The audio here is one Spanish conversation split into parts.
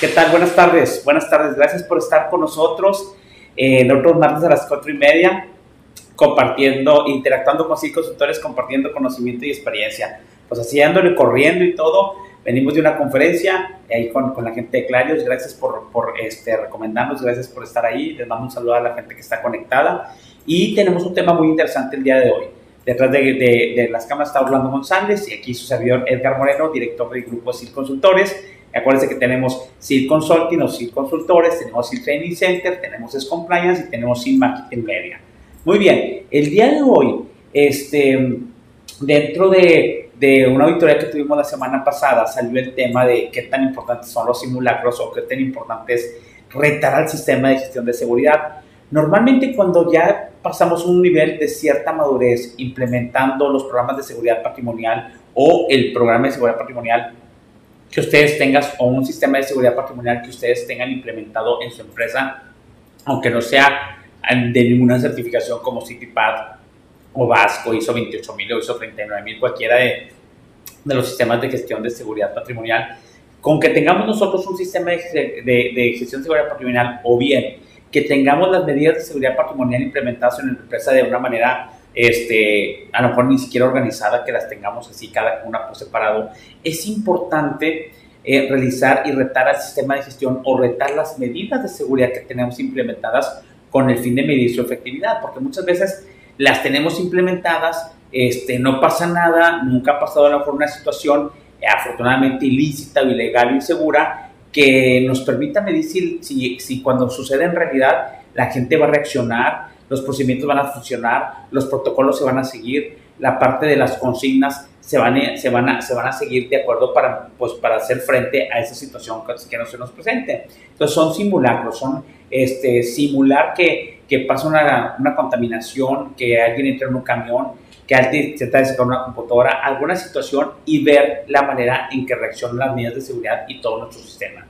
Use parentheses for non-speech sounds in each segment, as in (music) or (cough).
¿Qué tal? Buenas tardes. Buenas tardes. Gracias por estar con nosotros eh, en otros martes a las cuatro y media, compartiendo, interactuando con cinco consultores, compartiendo conocimiento y experiencia. Pues así dándole corriendo y todo. Venimos de una conferencia ahí con, con la gente de Clarios. Gracias por, por este, recomendarnos, gracias por estar ahí. Les mando un saludo a la gente que está conectada. Y tenemos un tema muy interesante el día de hoy. Detrás de, de, de las cámaras está Orlando González y aquí su servidor Edgar Moreno, director del grupo SIL Consultores. Acuérdense que tenemos SIL Consulting o SIL Consultores, tenemos SIL Training Center, tenemos SIL Compliance y tenemos SIL Marketing Media. Muy bien, el día de hoy, este, dentro de, de una auditoría que tuvimos la semana pasada, salió el tema de qué tan importantes son los simulacros o qué tan importante es retar al sistema de gestión de seguridad. Normalmente cuando ya pasamos un nivel de cierta madurez implementando los programas de seguridad patrimonial o el programa de seguridad patrimonial que ustedes tengan o un sistema de seguridad patrimonial que ustedes tengan implementado en su empresa, aunque no sea de ninguna certificación como CityPad o Vasco, ISO 28000 o ISO 39000, cualquiera de, de los sistemas de gestión de seguridad patrimonial, con que tengamos nosotros un sistema de, de, de gestión de seguridad patrimonial o bien que tengamos las medidas de seguridad patrimonial implementadas en la empresa de una manera, este, a lo mejor ni siquiera organizada, que las tengamos así cada una por separado, es importante eh, realizar y retar al sistema de gestión o retar las medidas de seguridad que tenemos implementadas con el fin de medir su efectividad, porque muchas veces las tenemos implementadas, este, no pasa nada, nunca ha pasado a lo mejor una situación eh, afortunadamente ilícita ilegal insegura, que nos permita medir si, si, si, cuando sucede en realidad la gente va a reaccionar, los procedimientos van a funcionar, los protocolos se van a seguir, la parte de las consignas se van a, se van a, se van a seguir de acuerdo para, pues, para hacer frente a esa situación que, no se nos presente. Entonces son simulacros, son este, simular que, que pasa una, una contaminación, que alguien entra en un camión, que alguien se está de una computadora, alguna situación y ver la manera en que reaccionan las medidas de seguridad y todo nuestro sistema.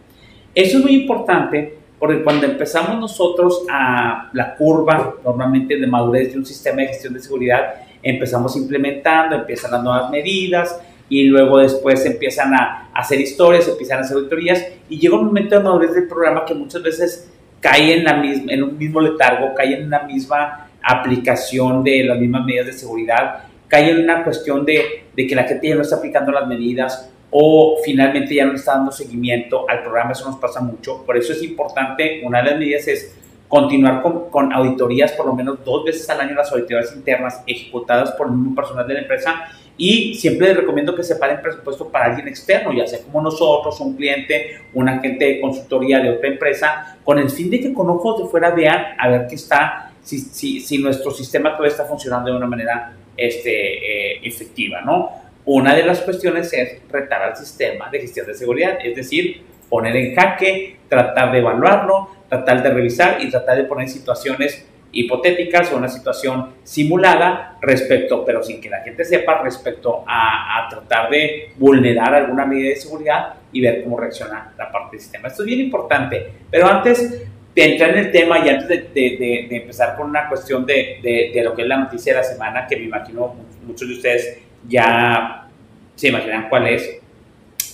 Eso es muy importante porque cuando empezamos nosotros a la curva normalmente de madurez de un sistema de gestión de seguridad, empezamos implementando, empiezan las nuevas medidas y luego después empiezan a hacer historias, empiezan a hacer auditorías y llega un momento de madurez del programa que muchas veces cae en, la misma, en un mismo letargo, cae en la misma aplicación de las mismas medidas de seguridad, cae en una cuestión de, de, que la gente ya no está aplicando las medidas o finalmente ya no está dando seguimiento al programa, eso nos pasa mucho. Por eso es importante, una de las medidas es continuar con, con auditorías, por lo menos dos veces al año, las auditorías internas ejecutadas por el mismo personal de la empresa y siempre les recomiendo que separen presupuesto para alguien externo, ya sea como nosotros, un cliente, un agente de consultoría de otra empresa, con el fin de que con ojos de fuera vean a ver qué está si, si, si nuestro sistema todavía está funcionando de una manera este, eh, efectiva, ¿no? Una de las cuestiones es retar al sistema de gestión de seguridad, es decir, poner en jaque, tratar de evaluarlo, tratar de revisar y tratar de poner situaciones hipotéticas o una situación simulada respecto, pero sin que la gente sepa, respecto a, a, tratar de vulnerar alguna medida de seguridad y ver cómo reacciona la parte del sistema. Esto es bien importante, pero antes de entrar en el tema y antes de, de, de empezar con una cuestión de, de, lo que es la noticia de la semana, que me imagino muchos de ustedes ya se imaginan cuál es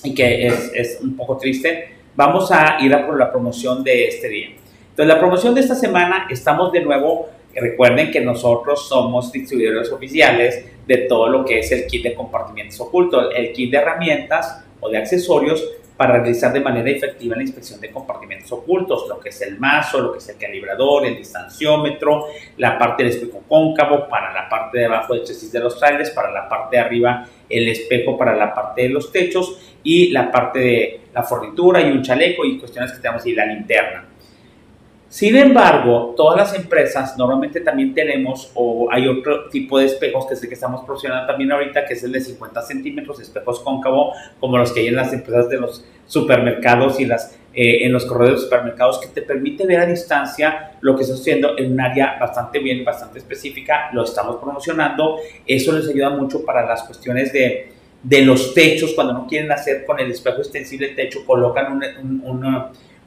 y que es, es un poco triste, vamos a ir a por la promoción de este día. Entonces, la promoción de esta semana, estamos de nuevo, recuerden que nosotros somos distribuidores oficiales de todo lo que es el kit de compartimientos ocultos, el kit de herramientas o de accesorios para realizar de manera efectiva la inspección de compartimentos ocultos, lo que es el mazo, lo que es el calibrador, el distanciómetro, la parte del espejo cóncavo para la parte de abajo del chasis de los trailers, para la parte de arriba el espejo para la parte de los techos y la parte de la fornitura y un chaleco y cuestiones que tenemos y la linterna. Sin embargo, todas las empresas normalmente también tenemos, o hay otro tipo de espejos que es el que estamos proporcionando también ahorita, que es el de 50 centímetros, espejos cóncavo, como los que hay en las empresas de los supermercados y las, eh, en los corredores de supermercados, que te permite ver a distancia lo que está haciendo en un área bastante bien, bastante específica, lo estamos promocionando. Eso les ayuda mucho para las cuestiones de, de los techos, cuando no quieren hacer con el espejo extensible el techo, colocan un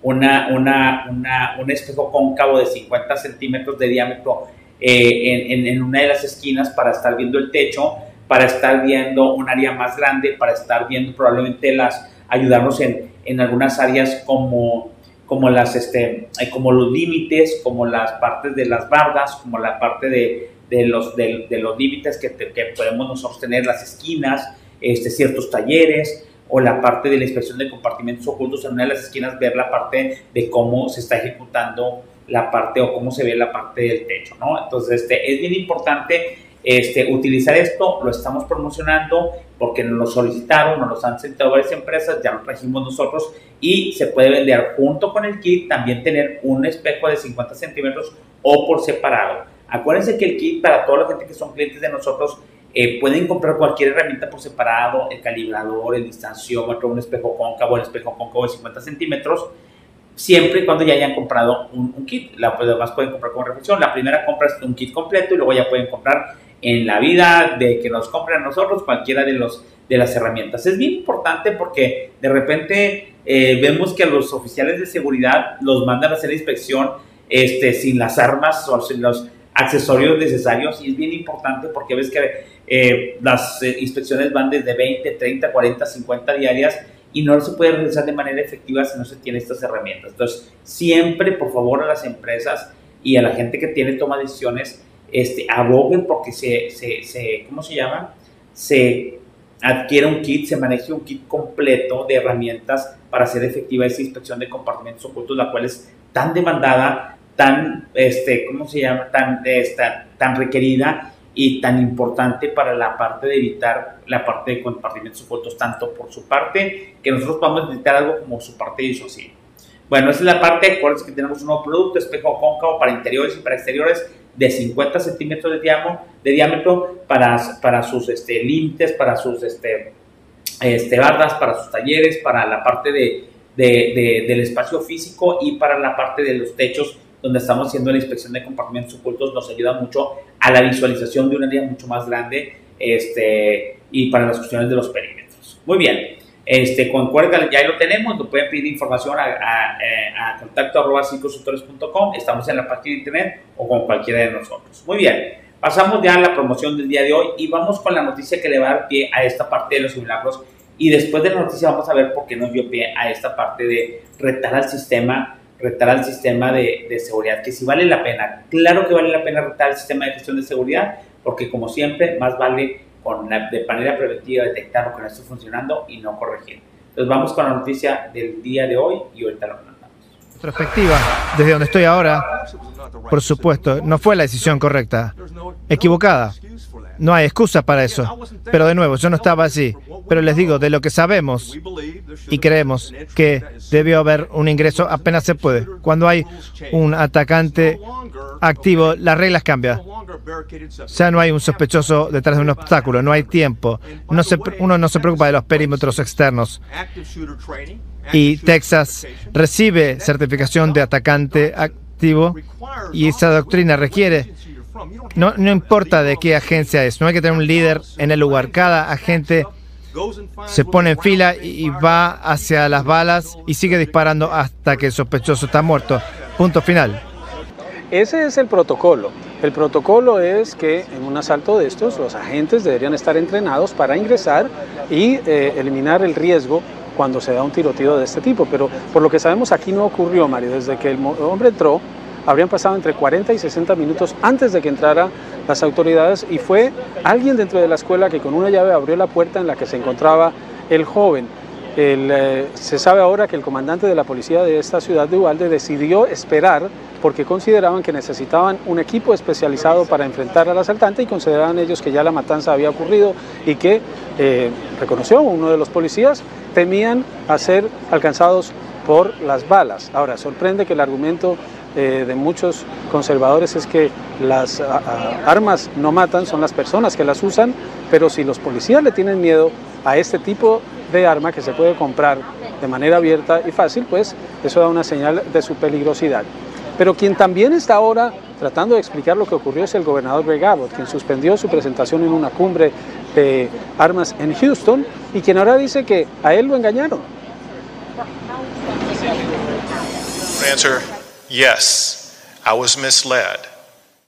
una, una, una, un espejo cóncavo de 50 centímetros de diámetro eh, en, en, una de las esquinas para estar viendo el techo, para estar viendo un área más grande, para estar viendo probablemente las, ayudarnos en, en algunas áreas como, como, las, este, como los límites, como las partes de las bardas, como la parte de, de los, de, los límites que, que, podemos nosotros tener, las esquinas, este, ciertos talleres, o la parte de la inspección de compartimentos ocultos en una de las esquinas, ver la parte de cómo se está ejecutando la parte o cómo se ve la parte del techo, ¿no? Entonces, este, es bien importante este, utilizar esto, lo estamos promocionando porque nos lo solicitaron, nos lo han sentado varias empresas, ya lo trajimos nosotros y se puede vender junto con el kit, también tener un espejo de 50 centímetros o por separado. Acuérdense que el kit para toda la gente que son clientes de nosotros eh, pueden comprar cualquier herramienta por separado, el calibrador, el distanciómetro, un espejo cóncavo, el espejo cóncavo de 50 centímetros, siempre y cuando ya hayan comprado un, kit. Pues, además pueden comprar con reflexión. La primera compra es un kit completo y luego ya pueden comprar en la vida de que nos compren a nosotros cualquiera de, los, de las herramientas. Es bien importante porque de repente eh, vemos que los oficiales de seguridad los mandan a hacer inspección este, sin las armas o sin los accesorios necesarios y es bien importante porque ves que eh, las eh, inspecciones van desde 20, 30, 40, 50 diarias y no se puede realizar de manera efectiva si no se tiene estas herramientas. Entonces, siempre, por favor, a las empresas y a la gente que tiene toma decisiones, este, aboguen porque se, se, se, ¿cómo se llama? Se adquiere un kit, se maneje un kit completo de herramientas para hacer efectiva esa inspección de compartimentos ocultos, la cual es tan demandada, tan, este, ¿cómo se llama? Tan, esta, tan requerida y tan importante para la parte de evitar la parte de compartimentos ocultos, tanto por su parte, que nosotros podamos necesitar algo como su parte disocial. Bueno, esa es la parte, acuérdense que tenemos un nuevo producto, espejo cóncavo para interiores y para exteriores, de 50 centímetros de, diámetro, de diámetro para, para sus este, límites, para sus este, este, barras, para sus talleres, para la parte de, de, del espacio físico y para la parte de los techos donde estamos haciendo la inspección de compartimentos ocultos, nos ayuda mucho a la visualización de un área mucho más grande este, y para las cuestiones de los perímetros. Muy bien. Este, con Cuerda ya lo tenemos, nos pueden pedir información a, a, eh, a contacto arroba estamos en la página de internet o con cualquiera de nosotros. Muy bien, pasamos ya a la promoción del día de hoy y vamos con la noticia que le va a dar pie a esta parte de los simulacros y después de la noticia vamos a ver por qué nos dio pie a esta parte de retar al sistema, retar al sistema de, de seguridad, que si vale la pena, claro que vale la pena retar el sistema de gestión de seguridad, porque como siempre, más vale de manera preventiva detectar lo que no está funcionando y no corregir. Entonces vamos con la noticia del día de hoy y ahorita lo Perspectiva, desde donde estoy ahora, por supuesto, no fue la decisión correcta, equivocada. No hay excusa para eso. Pero de nuevo, yo no estaba así. Pero les digo, de lo que sabemos y creemos que debió haber un ingreso apenas se puede. Cuando hay un atacante activo, las reglas cambian. Ya no hay un sospechoso detrás de un obstáculo, no hay tiempo. No uno no se preocupa de los perímetros externos. Y Texas recibe certificación de atacante activo y esa doctrina requiere no, no importa de qué agencia es, no hay que tener un líder en el lugar. Cada agente se pone en fila y va hacia las balas y sigue disparando hasta que el sospechoso está muerto. Punto final. Ese es el protocolo. El protocolo es que en un asalto de estos los agentes deberían estar entrenados para ingresar y eh, eliminar el riesgo cuando se da un tiroteo de este tipo. Pero por lo que sabemos aquí no ocurrió, Mario. Desde que el hombre entró, habrían pasado entre 40 y 60 minutos antes de que entraran las autoridades y fue alguien dentro de la escuela que con una llave abrió la puerta en la que se encontraba el joven. Eh, se sabe ahora que el comandante de la policía de esta ciudad de Ubalde decidió esperar porque consideraban que necesitaban un equipo especializado para enfrentar al asaltante y consideraban ellos que ya la matanza había ocurrido y que, eh, reconoció uno de los policías, temían a ser alcanzados por las balas. Ahora, sorprende que el argumento eh, de muchos conservadores es que las armas no matan, son las personas que las usan, pero si los policías le tienen miedo a este tipo de arma que se puede comprar de manera abierta y fácil, pues eso da una señal de su peligrosidad. Pero quien también está ahora tratando de explicar lo que ocurrió es el gobernador Greg Abbott, quien suspendió su presentación en una cumbre de armas en Houston y quien ahora dice que a él lo engañaron. Yes, I was misled.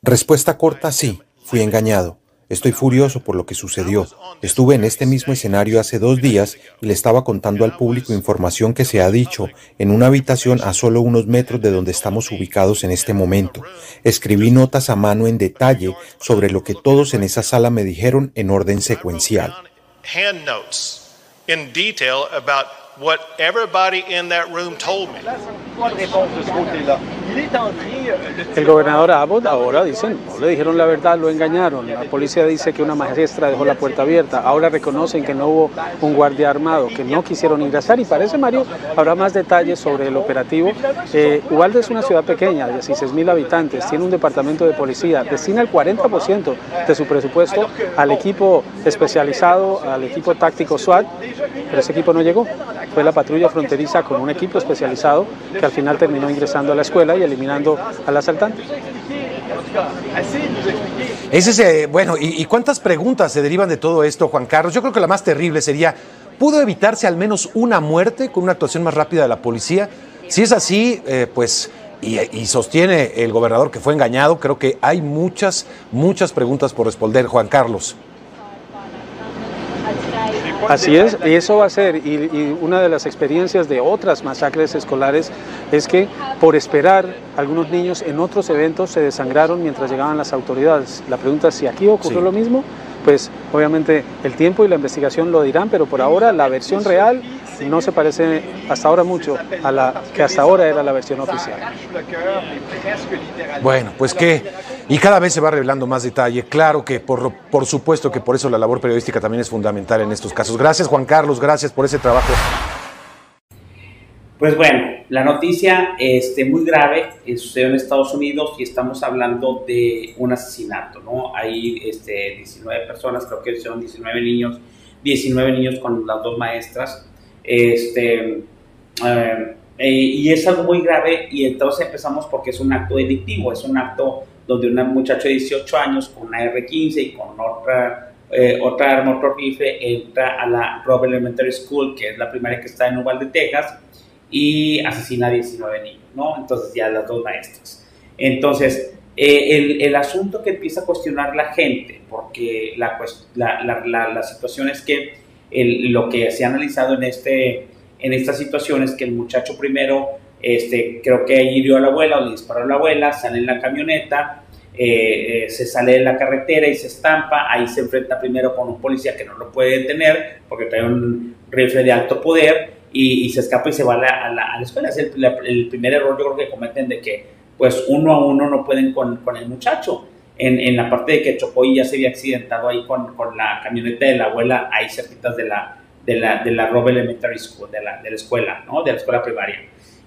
Respuesta corta, sí, fui engañado. Estoy furioso por lo que sucedió. Estuve en este mismo escenario hace dos días y le estaba contando al público información que se ha dicho en una habitación a solo unos metros de donde estamos ubicados en este momento. Escribí notas a mano en detalle sobre lo que todos en esa sala me dijeron en orden secuencial. El gobernador Abbott ahora dicen, no le dijeron la verdad, lo engañaron. La policía dice que una maestra dejó la puerta abierta. Ahora reconocen que no hubo un guardia armado, que no quisieron ingresar. Y parece, Mario, habrá más detalles sobre el operativo. Eh, Ubalde es una ciudad pequeña, de 16 mil habitantes, tiene un departamento de policía, destina el 40% de su presupuesto al equipo especializado, al equipo táctico SWAT, pero ese equipo no llegó. Fue la patrulla fronteriza con un equipo especializado que al final terminó ingresando a la escuela eliminando al asaltante. Ese bueno, ¿y, cuántas preguntas se derivan de todo esto, Juan Carlos? Yo creo que la más terrible sería, ¿pudo evitarse al menos una muerte con una actuación más rápida de la policía? Si es así, eh, pues, y, y, sostiene el gobernador que fue engañado, creo que hay muchas, muchas preguntas por responder, Juan Carlos. Así es, y eso va a ser, y, una de las experiencias de otras masacres escolares es que por esperar algunos niños en otros eventos se desangraron mientras llegaban las autoridades. La pregunta es si aquí ocurrió lo mismo, pues obviamente el tiempo y la investigación lo dirán, pero por ahora la versión real no se parece hasta ahora mucho a la que hasta ahora era la versión oficial. Bueno, pues que, y cada vez se va revelando más detalle. Claro que por, por supuesto que por eso la labor periodística también es fundamental en estos casos. Gracias Juan Carlos, gracias por ese trabajo. Pues bueno, la noticia este, muy grave eh, sucedió en Estados Unidos y estamos hablando de un asesinato, ¿no? Hay este, 19 personas, creo que son 19 niños, 19 niños con las dos maestras este, eh, eh, y es algo muy grave y entonces empezamos porque es un acto delictivo, es un acto donde un muchacho de 18 años con una R15 y con otra, eh, otra arma, otro entra a la Robert Elementary School, que es la primaria que está en Uvalde, Texas, y asesina a 19 niños, ¿no? Entonces ya las dos maestras. Entonces, el, el, asunto que empieza a cuestionar la gente, porque la, la, la, la situación es que lo que se ha analizado en, este, en esta situación es que el muchacho primero, este, creo que hirió a la abuela o le disparó a la abuela, sale en la camioneta, eh, eh, se sale de la carretera y se estampa, ahí se enfrenta primero con un policía que no lo puede detener porque trae un rifle de alto poder y, se escapa y se va a la, escuela. Es el, primer error yo creo que cometen de que pues uno a uno no pueden con, con el muchacho en, en, la parte de que chocó ya se había accidentado ahí con, con la camioneta de la abuela, ahí cerquitas de la, de la, de la Robe Elementary School, de la, de la escuela, ¿no? De la escuela primaria.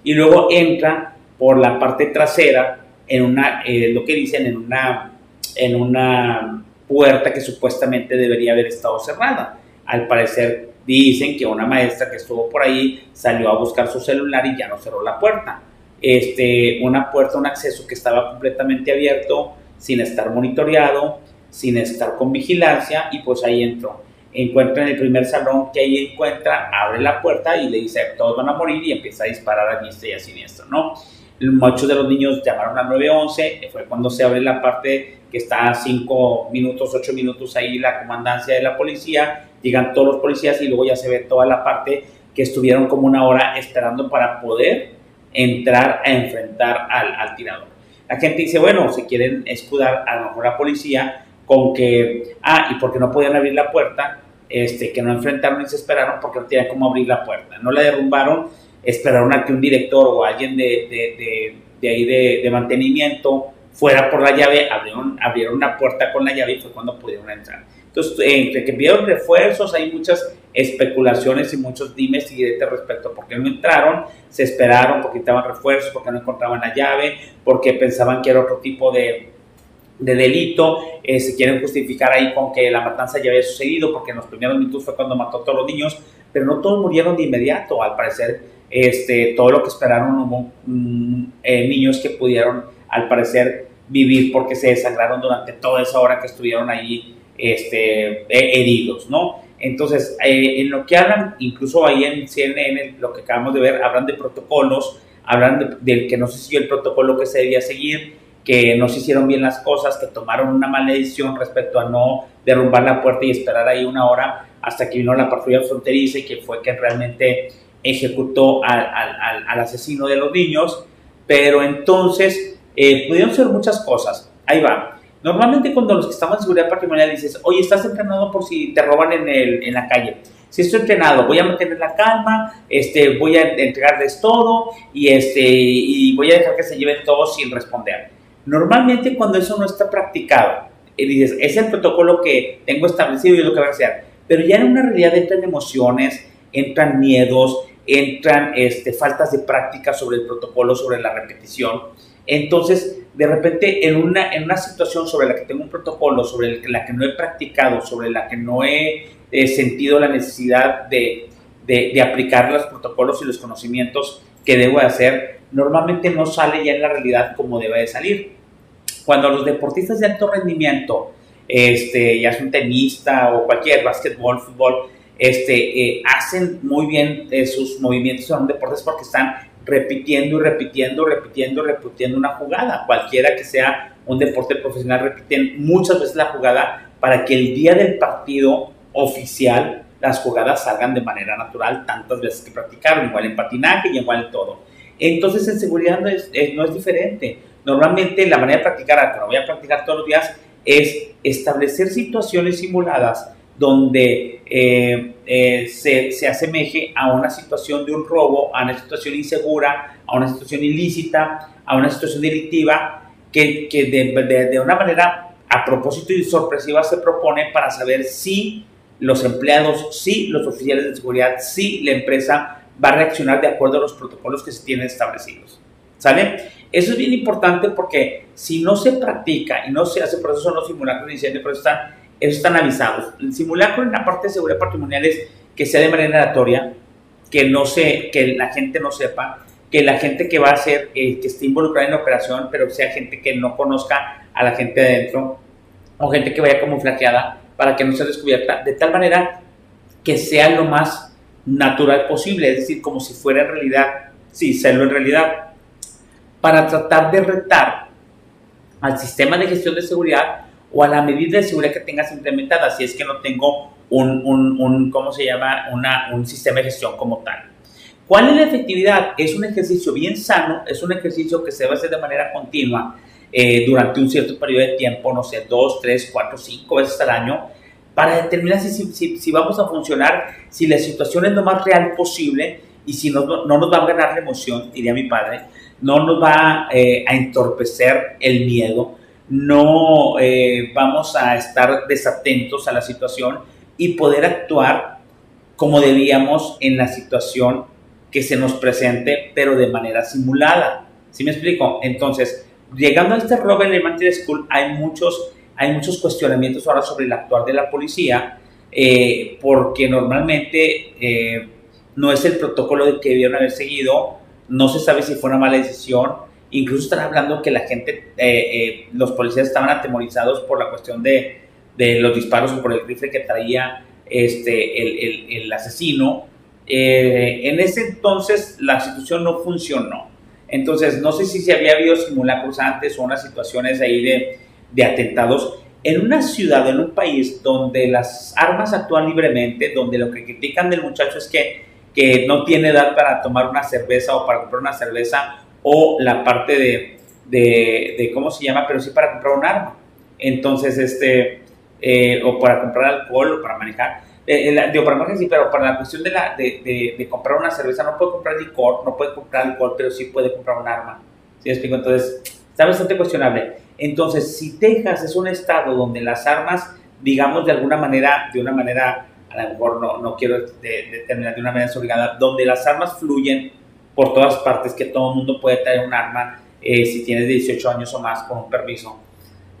Y luego entra por la parte trasera en una, eh, lo que dicen, en una, en una puerta que supuestamente debería haber estado cerrada. Al parecer dicen que una maestra que estuvo por ahí salió a buscar su celular y ya no cerró la puerta. Este, una puerta, un acceso que estaba completamente abierto, sin estar monitoreado, sin estar con vigilancia y pues ahí entró. Encuentra en el primer salón que ahí encuentra, abre la puerta y le dice todos van a morir y empieza a disparar a diestra y a siniestro, ¿no? Muchos de los niños llamaron al 911, fue cuando se abre la parte que está a 5 minutos, 8 minutos ahí la comandancia de la policía, llegan todos los policías y luego ya se ve toda la parte que estuvieron como una hora esperando para poder entrar a enfrentar al, al tirador. La gente dice, bueno, se quieren escudar a lo mejor la policía con que, ah, y porque no podían abrir la puerta, este, que no enfrentaron y se esperaron porque no tenían cómo abrir la puerta. No la derrumbaron, esperaron a que un director o alguien de, de, de, ahí de, mantenimiento fuera por la llave, abrieron, abrieron una puerta con la llave y fue cuando pudieron entrar. Entonces, entre que vieron refuerzos, hay muchas especulaciones y muchos dimes y diretes respecto a por qué no entraron, se esperaron porque necesitaban refuerzos, porque no encontraban la llave, porque pensaban que era otro tipo de, de delito, eh, se quieren justificar ahí con que la matanza ya había sucedido, porque en los primeros minutos fue cuando mató a todos los niños, pero no todos murieron de inmediato, al parecer, este, todo lo que esperaron hubo mm, eh, niños que pudieron, al parecer, vivir porque se desangraron durante toda esa hora que estuvieron ahí este, heridos, ¿no? Entonces, eh, en lo que hablan, incluso ahí en CNN, lo que acabamos de ver, hablan de protocolos, hablan del de que no se siguió el protocolo que se debía seguir, que no se hicieron bien las cosas, que tomaron una mala decisión respecto a no derrumbar la puerta y esperar ahí una hora hasta que vino la patrulla fronteriza y que fue que realmente ejecutó al, al, al asesino de los niños. Pero entonces eh, pudieron ser muchas cosas. Ahí va. Normalmente cuando los que estamos en seguridad patrimonial dices, oye, estás entrenado por si te roban en, el, en la calle. Si estoy entrenado, voy a mantener la calma, este, voy a entregarles todo y, este, y voy a dejar que se lleven todo sin responder. Normalmente cuando eso no está practicado, y dices, es el protocolo que tengo establecido y es lo que voy a hacer. Pero ya en una realidad entran emociones, entran miedos, entran este, faltas de práctica sobre el protocolo, sobre la repetición. Entonces, de repente, en una, en una situación sobre la que tengo un protocolo, sobre la que no he practicado, sobre la que no he, sentido la necesidad de, de, de, aplicar los protocolos y los conocimientos que debo de hacer, normalmente no sale ya en la realidad como debe de salir. Cuando los deportistas de alto rendimiento, este, ya es un tenista o cualquier básquetbol, fútbol, este, eh, hacen muy bien eh, sus movimientos en deportes porque están repitiendo y repitiendo, repitiendo, repitiendo una jugada. Cualquiera que sea un deporte profesional, repiten muchas veces la jugada para que el día del partido oficial las jugadas salgan de manera natural tantas veces que practicaron, igual en patinaje y igual en todo. Entonces en seguridad no es, no es diferente. Normalmente la manera de practicar, que lo voy a practicar todos los días, es establecer situaciones simuladas donde eh, eh, se, se, asemeje a una situación de un robo, a una situación insegura, a una situación ilícita, a una situación delictiva, que, que de, de, una manera a propósito y sorpresiva se propone para saber si los empleados, si los oficiales de seguridad, si la empresa va a reaccionar de acuerdo a los protocolos que se tienen establecidos. ¿Sale? Eso es bien importante porque si no se practica y no se hace, por eso son los simulacros de incendio, están están avisados. El simulacro en la parte de seguridad patrimonial es que sea de manera aleatoria, que no se, que la gente no sepa, que la gente que va a ser, eh, que esté involucrada en la operación, pero sea gente que no conozca a la gente adentro, o gente que vaya como flaqueada para que no sea descubierta, de tal manera que sea lo más natural posible, es decir, como si fuera en realidad, sí, serlo en realidad, para tratar de retar al sistema de gestión de seguridad o a la medida de seguridad que tengas implementada, si es que no tengo un, un, un ¿cómo se llama?, Una, un sistema de gestión como tal. ¿Cuál es la efectividad? Es un ejercicio bien sano, es un ejercicio que se a hacer de manera continua eh, durante un cierto periodo de tiempo, no sé, dos, tres, cuatro, cinco veces al año, para determinar si, si, si vamos a funcionar, si la situación es lo más real posible y si no, no nos va a ganar la emoción, diría mi padre, no nos va eh, a entorpecer el miedo, no eh, vamos a estar desatentos a la situación y poder actuar como debíamos en la situación que se nos presente, pero de manera simulada. ¿Sí me explico? Entonces, llegando a este Robert Elementary School, hay muchos, hay muchos cuestionamientos ahora sobre el actuar de la policía, eh, porque normalmente eh, no es el protocolo que debieron haber seguido, no se sabe si fue una mala decisión, Incluso están hablando que la gente, eh, eh, los policías estaban atemorizados por la cuestión de, de, los disparos o por el rifle que traía este, el, el, el asesino. Eh, en ese entonces la situación no funcionó. Entonces, no sé si se había habido simulacros antes o unas situaciones ahí de, de atentados. En una ciudad, en un país donde las armas actúan libremente, donde lo que critican del muchacho es que, que no tiene edad para tomar una cerveza o para comprar una cerveza o la parte de, de, ¿cómo se llama? Pero sí para comprar un arma. Entonces, este, eh, o para comprar alcohol o para manejar. Eh, eh digo, para manejar sí, pero para la cuestión de, la, de, de, comprar una cerveza, no puede comprar licor, no puede comprar alcohol, pero sí puede comprar un arma. ¿Sí me explico? Entonces, está bastante cuestionable. Entonces, si Texas es un estado donde las armas, digamos de alguna manera, de una manera, a lo mejor no, no quiero determinar de una manera obligada, donde las armas fluyen por todas partes, que todo el mundo puede traer un arma eh, si tienes 18 años o más con un permiso.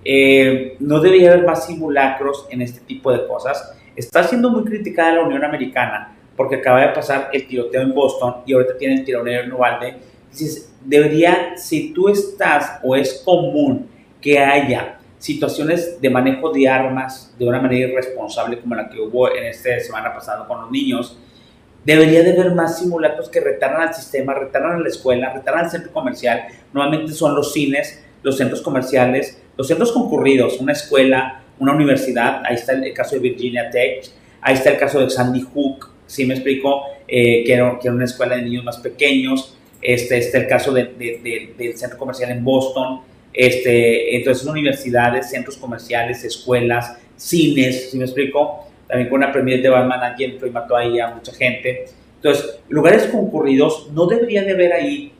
Eh, no debería haber más simulacros en este tipo de cosas. Está siendo muy criticada la Unión Americana porque acaba de pasar el tiroteo en Boston y ahorita tiene el tiroteo en Uvalde. Dices, debería, si tú estás o es común que haya situaciones de manejo de armas de una manera irresponsable como la que hubo en esta semana pasada con los niños, Debería de haber más simulacros que retaran al sistema, retaran a la escuela, retaran al centro comercial. Normalmente son los cines los centros comerciales, los centros concurridos, una escuela, una universidad, ahí está el, caso de Virginia Tech, ahí está el caso de Sandy Hook, si me explico, eh, que, era, una escuela de niños más pequeños, este, está el caso de, del centro comercial en Boston, este, entonces universidades, centros comerciales, escuelas, cines, si me explico, también con una premier de Batman entró y mató ahí a mucha gente. Entonces, lugares concurridos, no debería de haber ahí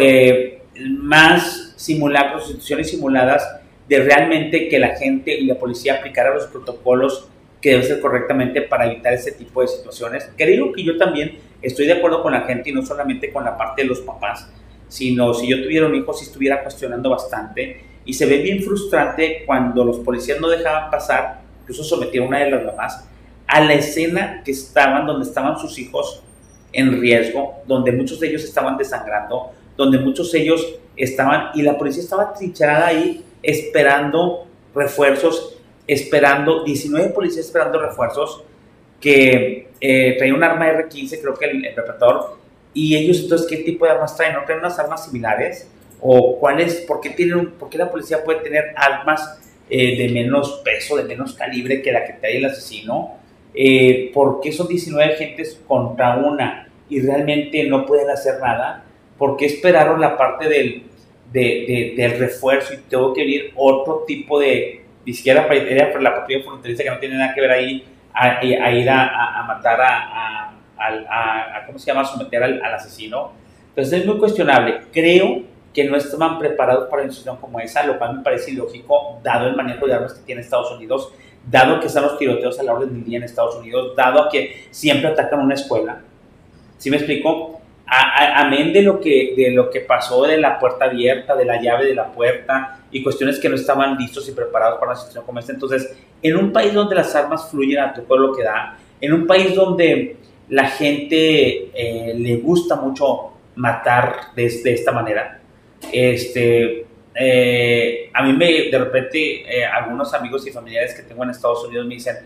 eh, más simulacros, instituciones simuladas de realmente que la gente y la policía aplicara los protocolos que deben ser correctamente para evitar ese tipo de situaciones. Creo que yo también estoy de acuerdo con la gente y no solamente con la parte de los papás, sino si yo tuviera un hijo, si estuviera cuestionando bastante. Y se ve bien frustrante cuando los policías no dejaban pasar, incluso sometieron a una de las mamás, a la escena que estaban, donde estaban sus hijos en riesgo, donde muchos de ellos estaban desangrando, donde muchos de ellos estaban, y la policía estaba trincherada ahí esperando refuerzos, esperando, 19 policías esperando refuerzos, que eh, traía un arma R-15, creo que el, el y ellos entonces, ¿qué tipo de armas traen? ¿No traen unas armas similares? ¿O cuáles, por qué, tienen, por qué la policía puede tener armas eh, de menos peso, de menos calibre que la que trae el asesino? Eh, ¿Por qué son 19 gentes contra una y realmente no pueden hacer nada? ¿Por qué esperaron la parte del, de, del refuerzo y tengo que venir otro tipo de, ni siquiera para la patrulla fronteriza que no tiene nada que ver ahí, a, ir a, matar a a, ¿cómo se llama?, someter al, asesino. Entonces es muy cuestionable. Creo que no estaban preparados para una situación como esa, lo cual me parece ilógico, dado el manejo de armas que tiene Estados Unidos, dado que están los tiroteos a la orden del día en Estados Unidos, dado que siempre atacan una escuela. ¿Sí me explico? Amén de lo, que, de lo que pasó de la puerta abierta, de la llave de la puerta y cuestiones que no estaban listos y preparados para una situación como esta. Entonces, en un país donde las armas fluyen a todo lo que da, en un país donde la gente eh, le gusta mucho matar de, esta manera. Este, eh, a mí me, de repente, eh, algunos amigos y familiares que tengo en Estados Unidos me dicen,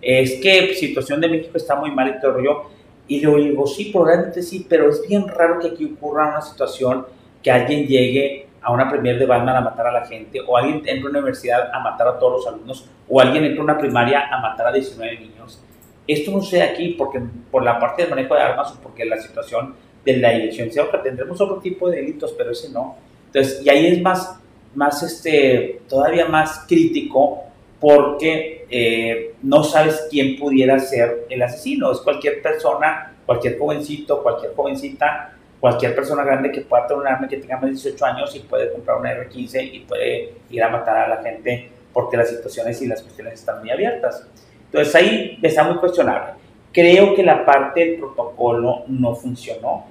es que situación de México está muy mal y todo rollo. Y yo digo, sí, probablemente sí, pero es bien raro que aquí ocurra una situación que alguien llegue a una premier de Batman a matar a la gente, o alguien entre a una universidad a matar a todos los alumnos, o alguien entre a una primaria a matar a 19 niños. Esto no sea aquí porque por la parte del manejo de armas o porque la situación de la dirección que tendremos otro tipo de delitos, pero ese no. Entonces, y ahí es más, más este, todavía más crítico porque eh, no sabes quién pudiera ser el asesino. Es cualquier persona, cualquier jovencito, cualquier jovencita, cualquier persona grande que pueda tener un arma que tenga más de 18 años y puede comprar una R15 y puede ir a matar a la gente porque las situaciones y las cuestiones están muy abiertas. Entonces ahí está muy cuestionable. Creo que la parte del protocolo no funcionó.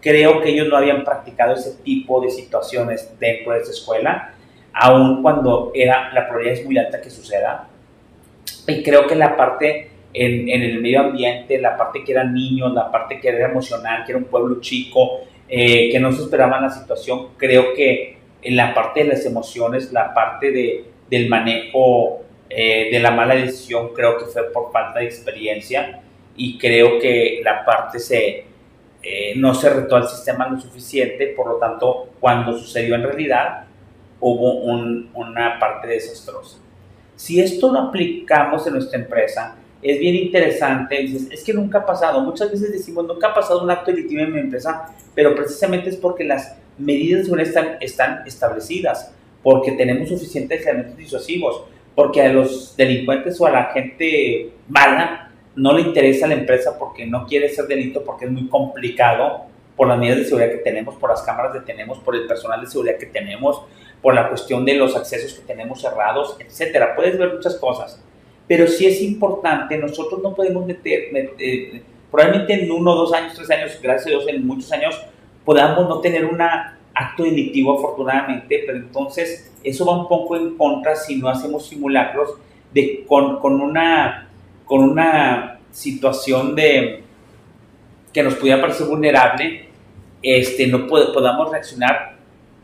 Creo que ellos no habían practicado ese tipo de situaciones dentro de esa escuela, aun cuando era, la probabilidad es muy alta que suceda. Y creo que la parte en, en, el medio ambiente, la parte que eran niños, la parte que era emocional, que era un pueblo chico, eh, que no se esperaba la situación, creo que en la parte de las emociones, la parte de, del manejo eh, de la mala decisión creo que fue por falta de experiencia y creo que la parte se, eh, no se retó al sistema lo suficiente, por lo tanto, cuando sucedió en realidad, hubo una parte desastrosa. Si esto lo aplicamos en nuestra empresa, es bien interesante, es que nunca ha pasado, muchas veces decimos, nunca ha pasado un acto delictivo en mi empresa, pero precisamente es porque las medidas de seguridad están, están establecidas, porque tenemos suficientes elementos disuasivos, porque a los delincuentes o a la gente mala no le interesa la empresa porque no quiere ser delito, porque es muy complicado por las medidas de seguridad que tenemos, por las cámaras que tenemos, por el personal de seguridad que tenemos, por la cuestión de los accesos que tenemos cerrados, etcétera. Puedes ver muchas cosas, pero sí es importante, nosotros no podemos meter, probablemente en uno, dos años, tres años, gracias a Dios, en muchos años, podamos no tener una acto delictivo afortunadamente, pero entonces eso va un poco en contra si no hacemos simulacros de, con, con, una, con una situación de que nos pudiera parecer vulnerable, este, no podamos reaccionar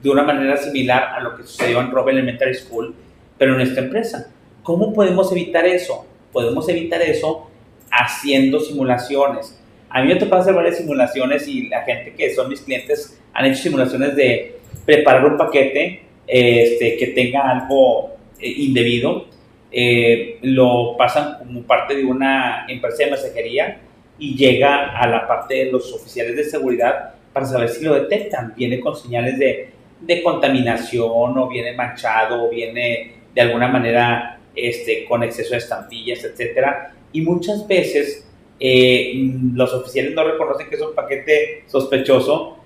de una manera similar a lo que sucedió en Rob Elementary School, pero en esta empresa. ¿Cómo podemos evitar eso? Podemos evitar eso haciendo simulaciones. A mí me tocado hacer varias simulaciones y la gente que son mis clientes han hecho simulaciones de preparar un paquete este, que tenga algo eh, indebido, eh, lo pasan como parte de una empresa de mensajería y llega a la parte de los oficiales de seguridad para saber si lo detectan. Viene con señales de, de contaminación o viene manchado o viene de alguna manera este, con exceso de estampillas, etcétera. Y muchas veces eh, los oficiales no reconocen que es un paquete sospechoso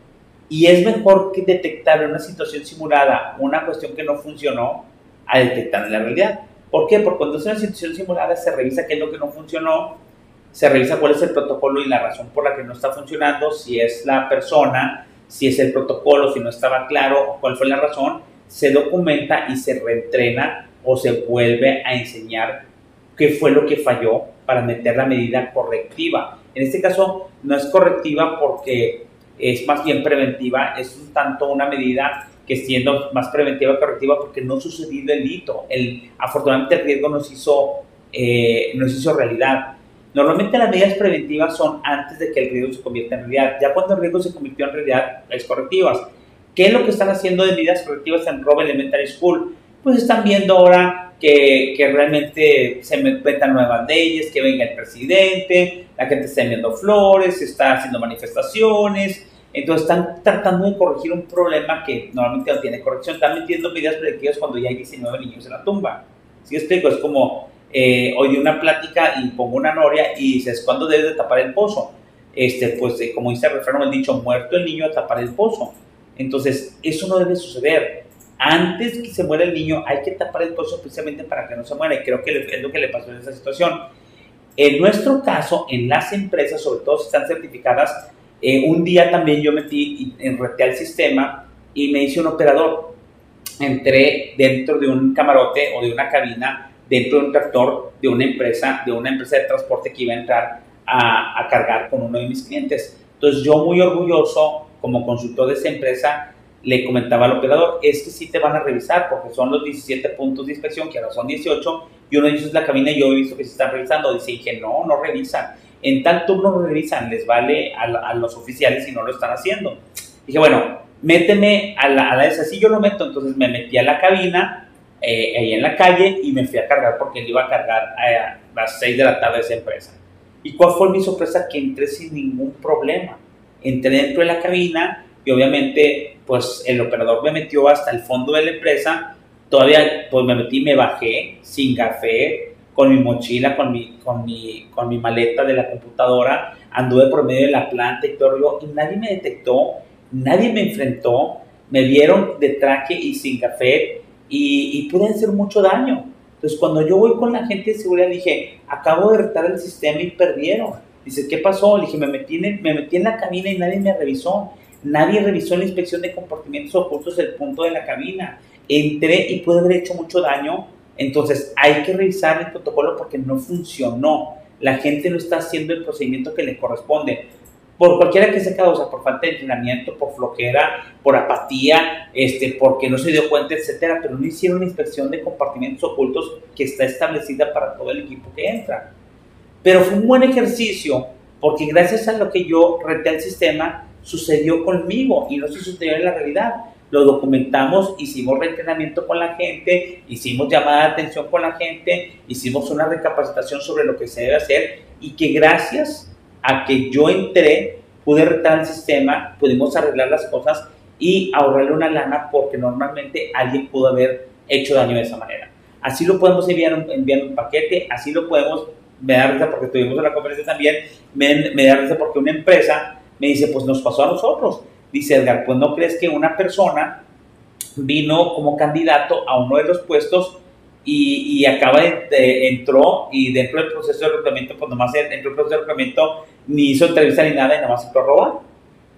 y es mejor que detectar en una situación simulada una cuestión que no funcionó a detectar en la realidad. ¿Por qué? Porque cuando es una situación simulada se revisa qué es lo que no funcionó, se revisa cuál es el protocolo y la razón por la que no está funcionando, si es la persona, si es el protocolo, si no estaba claro cuál fue la razón, se documenta y se reentrena o se vuelve a enseñar qué fue lo que falló para meter la medida correctiva. En este caso no es correctiva porque es más bien preventiva, es un tanto una medida que siendo más preventiva que correctiva porque no sucedió el delito. El, afortunadamente el riesgo nos hizo, eh, nos hizo realidad. Normalmente las medidas preventivas son antes de que el riesgo se convierta en realidad. Ya cuando el riesgo se convirtió en realidad, es correctivas. ¿Qué es lo que están haciendo de medidas correctivas en Rob Elementary School? Pues están viendo ahora que, realmente se metan nuevas leyes, que venga el presidente, la gente está enviando flores, está haciendo manifestaciones, entonces están tratando de corregir un problema que normalmente no tiene corrección. Están metiendo medidas preventivas cuando ya hay 19 niños en la tumba. ¿Sí explico? Es como eh, hoy di una plática y pongo una noria y dices, ¿cuándo debes de tapar el pozo? Este, pues eh, como dice el refrán, el dicho, muerto el niño a tapar el pozo. Entonces, eso no debe suceder. Antes que se muera el niño, hay que tapar el pozo precisamente para que no se muera. Y creo que es lo que le pasó en esa situación. En nuestro caso, en las empresas, sobre todo si están certificadas, eh, un día también yo metí, enreté al sistema y me hice un operador. Entré dentro de un camarote o de una cabina, dentro de un tractor de una empresa, de una empresa de transporte que iba a entrar a, a cargar con uno de mis clientes. Entonces yo muy orgulloso como consultor de esa empresa le comentaba al operador, es que sí te van a revisar porque son los 17 puntos de inspección, que ahora son 18, y uno ellos es la cabina y yo he visto que se están revisando. Dice, dije, no, no revisan en tal turno revisan, les vale a, los oficiales si no lo están haciendo. Dije, bueno, méteme a la, a la esa, sí yo lo meto, entonces me metí a la cabina, eh, ahí en la calle, y me fui a cargar porque él iba a cargar a, las 6 de la tarde de esa empresa. ¿Y cuál fue mi sorpresa? Que entré sin ningún problema. Entré dentro de la cabina y obviamente pues el operador me metió hasta el fondo de la empresa, todavía pues me metí, me bajé sin café, con mi mochila, con mi, con mi, con mi maleta de la computadora, anduve por medio de la planta y todo, y nadie me detectó, nadie me enfrentó, me vieron de traje y sin café y, y pude hacer mucho daño. Entonces, cuando yo voy con la gente de seguridad, dije, acabo de retar el sistema y perdieron. Dice, ¿qué pasó? Le dije, me metí, en, me metí en la cabina y nadie me revisó. Nadie revisó la inspección de comportamientos ocultos del punto de la cabina. Entré y pude haber hecho mucho daño entonces hay que revisar el protocolo porque no funcionó. La gente no está haciendo el procedimiento que le corresponde. Por cualquiera que sea causa, por falta de entrenamiento, por flojera, por apatía, este, porque no se dio cuenta, etcétera, pero no hicieron una inspección de compartimentos ocultos que está establecida para todo el equipo que entra. Pero fue un buen ejercicio porque gracias a lo que yo reté al sistema, sucedió conmigo y no se sucedió en la realidad lo documentamos, hicimos reentrenamiento con la gente, hicimos llamada de atención con la gente, hicimos una recapacitación sobre lo que se debe hacer y que gracias a que yo entré, pude retar el sistema, pudimos arreglar las cosas y ahorrarle una lana porque normalmente alguien pudo haber hecho daño de esa manera. Así lo podemos enviar, enviar un paquete, así lo podemos, me da risa porque tuvimos en la conferencia también, me, me da risa porque una empresa me dice, pues nos pasó a nosotros Dice Edgar, pues no crees que una persona vino como candidato a uno de los puestos y, acaba de, entró y dentro del proceso de reclutamiento, pues nomás dentro del proceso de reclutamiento ni hizo entrevista ni nada y nada más se robar.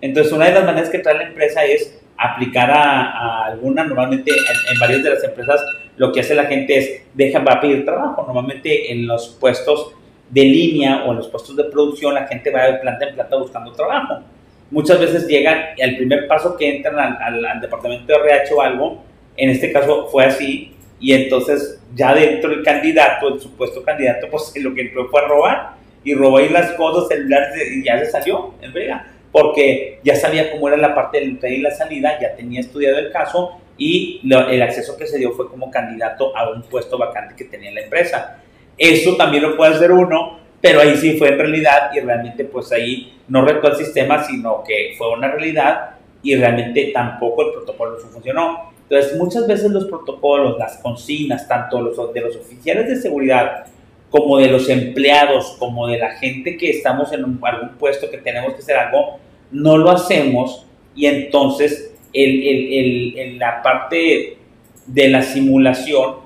Entonces, una de las maneras que trae la empresa es aplicar a, alguna, normalmente en, varias de las empresas lo que hace la gente es, deja, va a pedir trabajo. Normalmente en los puestos de línea o en los puestos de producción la gente va de planta en planta buscando trabajo muchas veces llegan y al primer paso que entran al, departamento de RH o algo, en este caso fue así, y entonces ya dentro el candidato, el supuesto candidato, (laughs) pues lo que entró fue a robar, y robó ahí las cosas celulares y ya se salió, en verdad, porque ya sabía cómo era la parte del entrada y la salida, ya tenía estudiado el caso, y el acceso que se dio fue como candidato a un puesto vacante que tenía la empresa. Eso también lo puede hacer uno, pero ahí sí fue en realidad y realmente pues ahí no retó el sistema, sino que fue una realidad y realmente tampoco el protocolo funcionó. Entonces muchas veces los protocolos, las consignas, tanto los, de los oficiales de seguridad como de los empleados, como de la gente que estamos en algún puesto que tenemos que hacer algo, no lo hacemos y entonces el, la parte de la simulación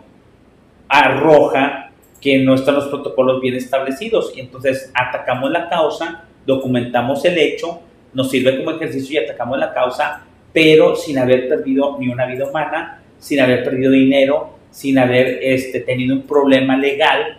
arroja que no están los protocolos bien establecidos. Y entonces atacamos la causa, documentamos el hecho, nos sirve como ejercicio y atacamos la causa, pero sin haber perdido ni una vida humana, sin haber perdido dinero, sin haber este, tenido un problema legal.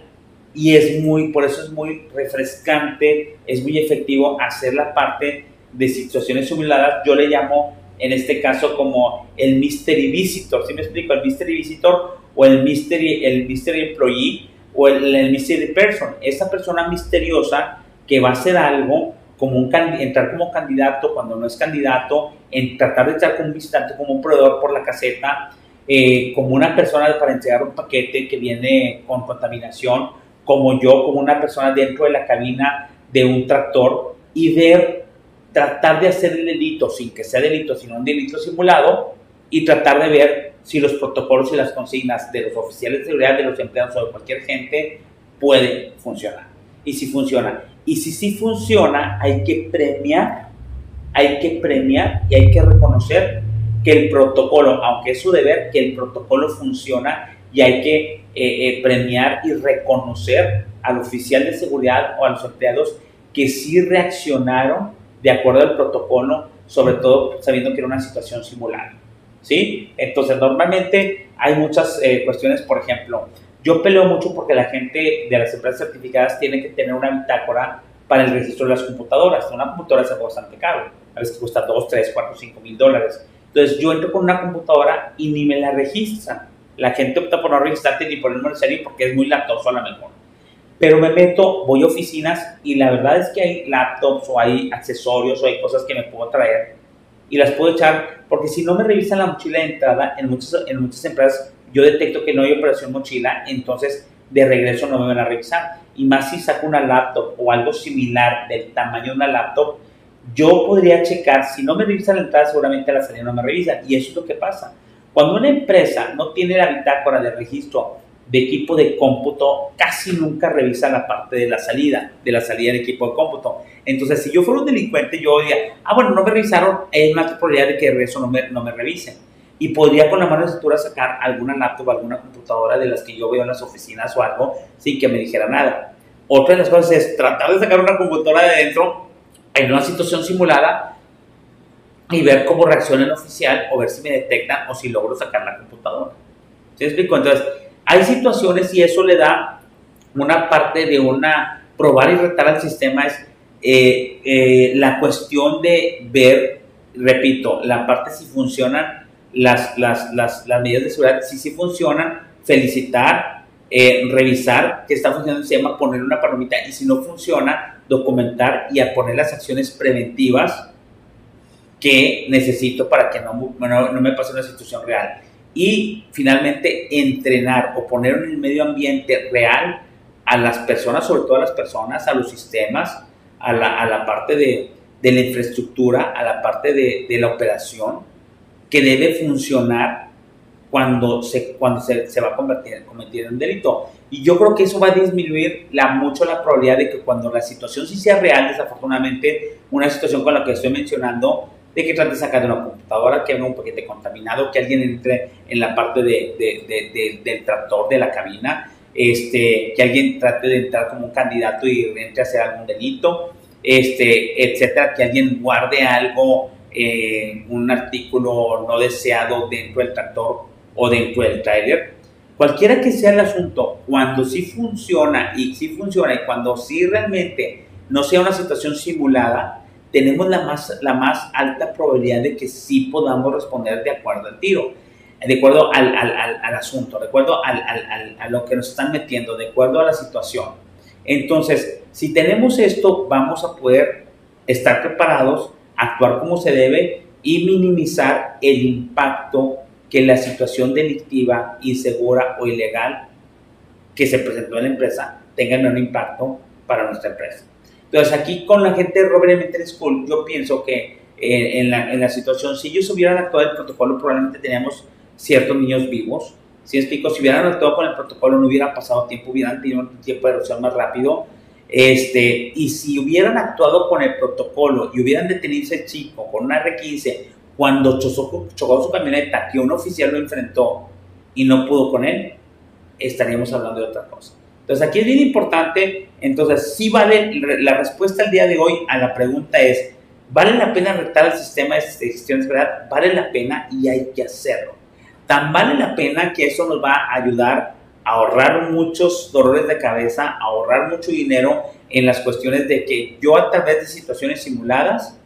Y es muy, por eso es muy refrescante, es muy efectivo hacer la parte de situaciones simuladas, yo le llamo en este caso como el mystery visitor, ¿sí me explico? El mystery visitor o el mystery, el mystery employee o el, mystery person, esa persona misteriosa que va a hacer algo como un entrar como candidato cuando no es candidato, en tratar de entrar como un visitante, como un proveedor por la caseta, eh, como una persona para entregar un paquete que viene con contaminación, como yo, como una persona dentro de la cabina de un tractor y ver, tratar de hacer el delito sin que sea delito, sino un delito simulado y tratar de ver si los protocolos y las consignas de los oficiales de seguridad, de los empleados o de cualquier gente pueden funcionar. Y si funciona. Y si sí funciona, hay que premiar, hay que premiar y hay que reconocer que el protocolo, aunque es su deber, que el protocolo funciona y hay que eh, eh, premiar y reconocer al oficial de seguridad o a los empleados que sí reaccionaron de acuerdo al protocolo, sobre todo sabiendo que era una situación simulada. ¿Sí? Entonces, normalmente hay muchas eh, cuestiones, por ejemplo, yo peleo mucho porque la gente de las empresas certificadas tiene que tener una bitácora para el registro de las computadoras. Una computadora es bastante caro, a veces cuesta 2, 3, 4, 5 mil dólares. Entonces, yo entro con una computadora y ni me la registran la gente opta por no registrarte ni ponerme en serie porque es muy latoso a lo mejor. Pero me meto, voy a oficinas y la verdad es que hay laptops o hay accesorios o hay cosas que me puedo traer y las puedo echar porque si no me revisan la mochila de entrada, en muchas, en muchas empresas yo detecto que no hay operación mochila, entonces de regreso no me van a revisar. Y más si saco una laptop o algo similar del tamaño de una laptop, yo podría checar, si no me revisan la entrada, seguramente la salida no me revisan. Y eso es lo que pasa. Cuando una empresa no tiene la bitácora de registro de equipo de cómputo, casi nunca revisa la parte de la salida, de la salida del equipo de cómputo. Entonces, si yo fuera un delincuente, yo diría, ah, bueno, no me revisaron, hay una probabilidad de que eso no me, no me revisen. Y podría con la mano de cintura sacar alguna laptop, alguna computadora de las que yo veo en las oficinas o algo, sin que me dijera nada. Otra de las cosas es tratar de sacar una computadora de dentro en una situación simulada y ver cómo reacciona el oficial o ver si me detectan o si logro sacar la computadora. ¿Sí explico? Entonces, hay situaciones y eso le da una parte de una probar y retar al sistema es eh, eh, la cuestión de ver, repito, la parte si funcionan las, las, las, las medidas de seguridad, si sí funcionan, felicitar, eh, revisar que está funcionando el sistema, poner una palomita y si no funciona, documentar y a poner las acciones preventivas que necesito para que no, no, me pase una situación real. Y finalmente, entrenar o poner en el medio ambiente real a las personas, sobre todo a las personas, a los sistemas, a la, a la parte de, de, la infraestructura, a la parte de, de, la operación, que debe funcionar cuando se, cuando se, se va a convertir, convertir en delito. Y yo creo que eso va a disminuir la, mucho la probabilidad de que cuando la situación sí sea real, desafortunadamente, una situación con la que estoy mencionando, de que trate de sacar de una computadora, que haga un paquete contaminado, que alguien entre en la parte de, de, del tractor de la cabina, este, que alguien trate de entrar como un candidato y entre a hacer algún delito, este, etcétera, que alguien guarde algo, eh, un artículo no deseado dentro del tractor o dentro del trailer. Cualquiera que sea el asunto, cuando sí funciona y sí funciona y cuando sí realmente no sea una situación simulada, tenemos la más, la más alta probabilidad de que sí podamos responder de acuerdo al tiro, de acuerdo al, al, al, asunto, de acuerdo a lo que nos están metiendo, de acuerdo a la situación. Entonces, si tenemos esto, vamos a poder estar preparados, actuar como se debe y minimizar el impacto que la situación delictiva, insegura o ilegal que se presentó en la empresa tenga un impacto para nuestra empresa. Entonces aquí con la gente de Robert Elementary School yo pienso que eh, en, la, en, situación, si ellos hubieran actuado el protocolo probablemente teníamos ciertos niños vivos. Si explico, si hubieran actuado con el protocolo no hubiera pasado tiempo, hubieran tenido un tiempo de erupción más rápido. Este, y si hubieran actuado con el protocolo y hubieran detenido ese chico con una R15 cuando chocó, chocó su camioneta, que un oficial lo enfrentó y no pudo con él, estaríamos hablando de otra cosa. Entonces aquí es bien importante, entonces sí vale, la respuesta al día de hoy a la pregunta es, ¿vale la pena retar el sistema de gestión de seguridad? Vale la pena y hay que hacerlo. Tan vale la pena que eso nos va a ayudar a ahorrar muchos dolores de cabeza, a ahorrar mucho dinero en las cuestiones de que yo a través de situaciones simuladas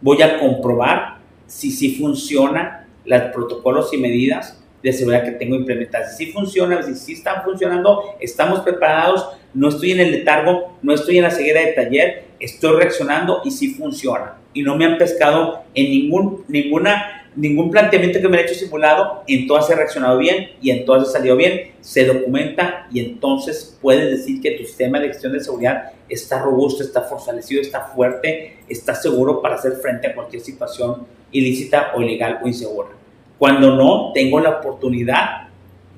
voy a comprobar si sí funcionan los protocolos y medidas de seguridad que tengo implementadas. Si sí funciona, si están funcionando, estamos preparados, no estoy en el letargo, no estoy en la ceguera de taller, estoy reaccionando y sí funciona. Y no me han pescado en ningún, ninguna, ningún planteamiento que me haya hecho simulado, en todas he reaccionado bien y en todas he salido bien, se documenta y entonces puedes decir que tu sistema de gestión de seguridad está robusto, está fortalecido, está fuerte, está seguro para hacer frente a cualquier situación ilícita o ilegal o insegura. Cuando no, tengo la oportunidad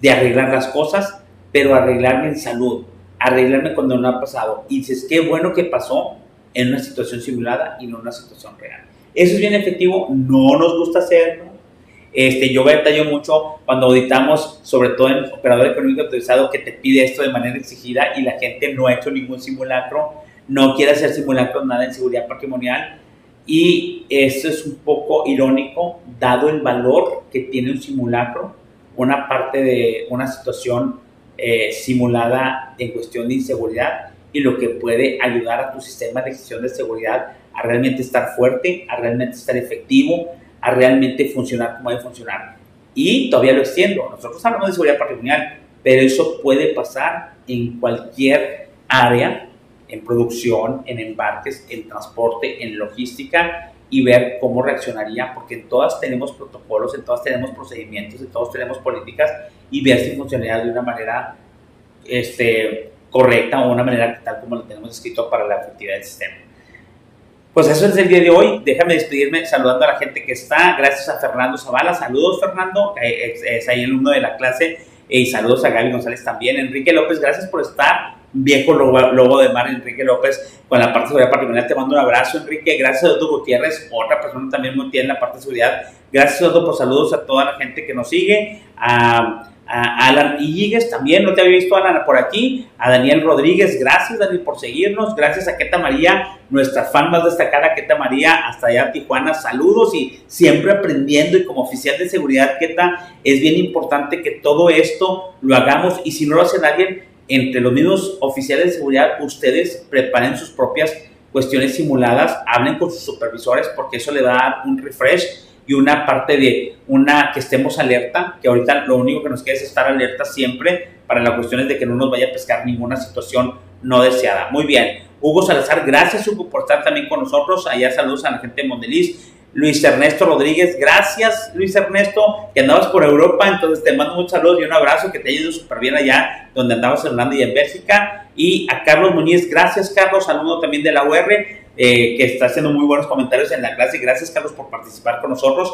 de arreglar las cosas, pero arreglarme en salud, arreglarme cuando no ha pasado. Y dices, qué bueno que pasó en una situación simulada y no en una situación real. Eso es bien efectivo, no nos gusta hacerlo. Este, yo detallo mucho cuando auditamos, sobre todo en operador económico autorizado, que te pide esto de manera exigida y la gente no ha hecho ningún simulacro, no quiere hacer simulacros nada en seguridad patrimonial y eso es un poco irónico, dado el valor que tiene un simulacro, una parte de una situación eh, simulada en cuestión de inseguridad y lo que puede ayudar a tu sistema de gestión de seguridad a realmente estar fuerte, a realmente estar efectivo, a realmente funcionar como debe funcionar. Y todavía lo extiendo, nosotros hablamos de seguridad patrimonial, pero eso puede pasar en cualquier área en producción, en embarques, en transporte, en logística y ver cómo reaccionaría, porque en todas tenemos protocolos, en todas tenemos procedimientos, en todas tenemos políticas y ver si funcionaría de una manera este, correcta o una manera tal como lo tenemos escrito para la efectividad del sistema. Pues eso es el día de hoy. Déjame despedirme saludando a la gente que está. Gracias a Fernando Zavala. Saludos, Fernando. Es, ahí el uno de la clase. Y saludos a Gaby González también. Enrique López, gracias por estar viejo lobo, de mar, Enrique López, con la parte de seguridad patrimonial. Te mando un abrazo, Enrique. Gracias a Otto Gutiérrez, otra persona también muy bien en la parte de seguridad. Gracias, Otto, por saludos a toda la gente que nos sigue. A, Alan Illigues también, no te había visto, Alan, por aquí. A Daniel Rodríguez, gracias, Daniel, por seguirnos. Gracias a Queta María, nuestra fan más destacada, Queta María, hasta allá Tijuana. Saludos y siempre aprendiendo. Y como oficial de seguridad, Queta, es bien importante que todo esto lo hagamos. Y si no lo hace nadie, entre los mismos oficiales de seguridad, ustedes preparen sus propias cuestiones simuladas, hablen con sus supervisores porque eso le va a dar un refresh y una parte de una que estemos alerta, que ahorita lo único que nos queda es estar alerta siempre para las cuestiones de que no nos vaya a pescar ninguna situación no deseada. Muy bien. Hugo Salazar, gracias Hugo por estar también con nosotros. Allá saludos a la gente de Mondeliz. Luis Ernesto Rodríguez, gracias Luis Ernesto, que andabas por Europa, entonces te mando muchos saludos y un abrazo, que te haya ido súper bien allá donde andabas en Holanda y en Bélgica. Y a Carlos Muñiz, gracias Carlos, saludo también de la UR, eh, que está haciendo muy buenos comentarios en la clase, gracias Carlos por participar con nosotros.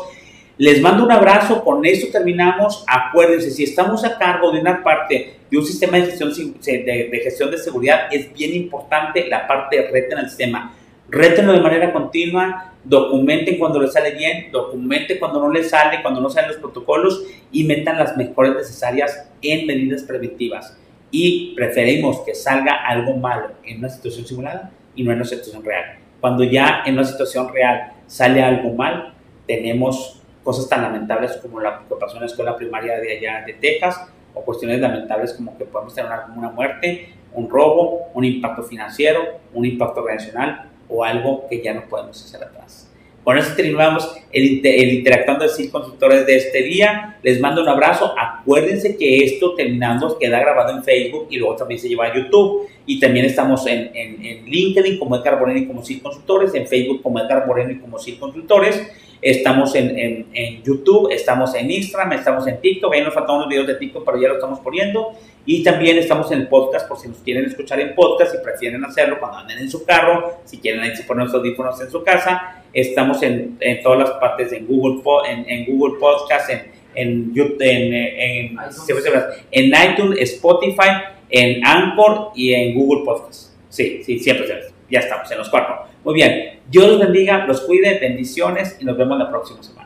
Les mando un abrazo, con esto terminamos. Acuérdense, si estamos a cargo de una parte de un sistema de gestión de, seguridad, es bien importante la parte de red el sistema. Rétenlo de manera continua, documenten cuando les sale bien, documenten cuando no les sale, cuando no salen los protocolos y metan las mejores necesarias en medidas preventivas. Y preferimos que salga algo malo en una situación simulada y no en una situación real. Cuando ya en una situación real sale algo mal, tenemos cosas tan lamentables como la que pasó la escuela primaria de allá de Texas, o cuestiones lamentables como que podemos tener una, una muerte, un robo, un impacto financiero, un impacto organizacional, o algo que ya no podemos hacer atrás. Con eso terminamos el, el Interactuando de Consultores de este día. Les mando un abrazo. Acuérdense que esto terminando queda grabado en Facebook y luego también se lleva a YouTube. Y también estamos en, en, en LinkedIn como Edgar Moreno y como CIR Consultores, en Facebook como Edgar Moreno y como CIR Consultores. estamos en, en, YouTube, estamos en Instagram, estamos en TikTok, ahí nos faltan unos videos de TikTok, pero ya lo estamos poniendo. Y también estamos en el podcast, por si nos quieren escuchar en podcast y prefieren hacerlo cuando anden en su carro, si quieren ahí se ponen los audífonos en su casa. Estamos en, en todas las partes, en Google, en, en Google Podcast, en, en, en, en, en iTunes, Spotify, en Anchor y en Google Podcast. Sí, sí, siempre, ya estamos en los cuatro. Muy bien, Dios los bendiga, los cuide, bendiciones y nos vemos la próxima semana.